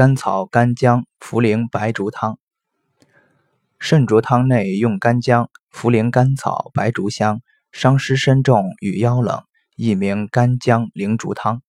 甘草、干姜、茯苓、白术汤。肾浊汤内用干姜、茯苓、甘草、白术香，伤湿身重与腰冷，一名干姜灵竹汤。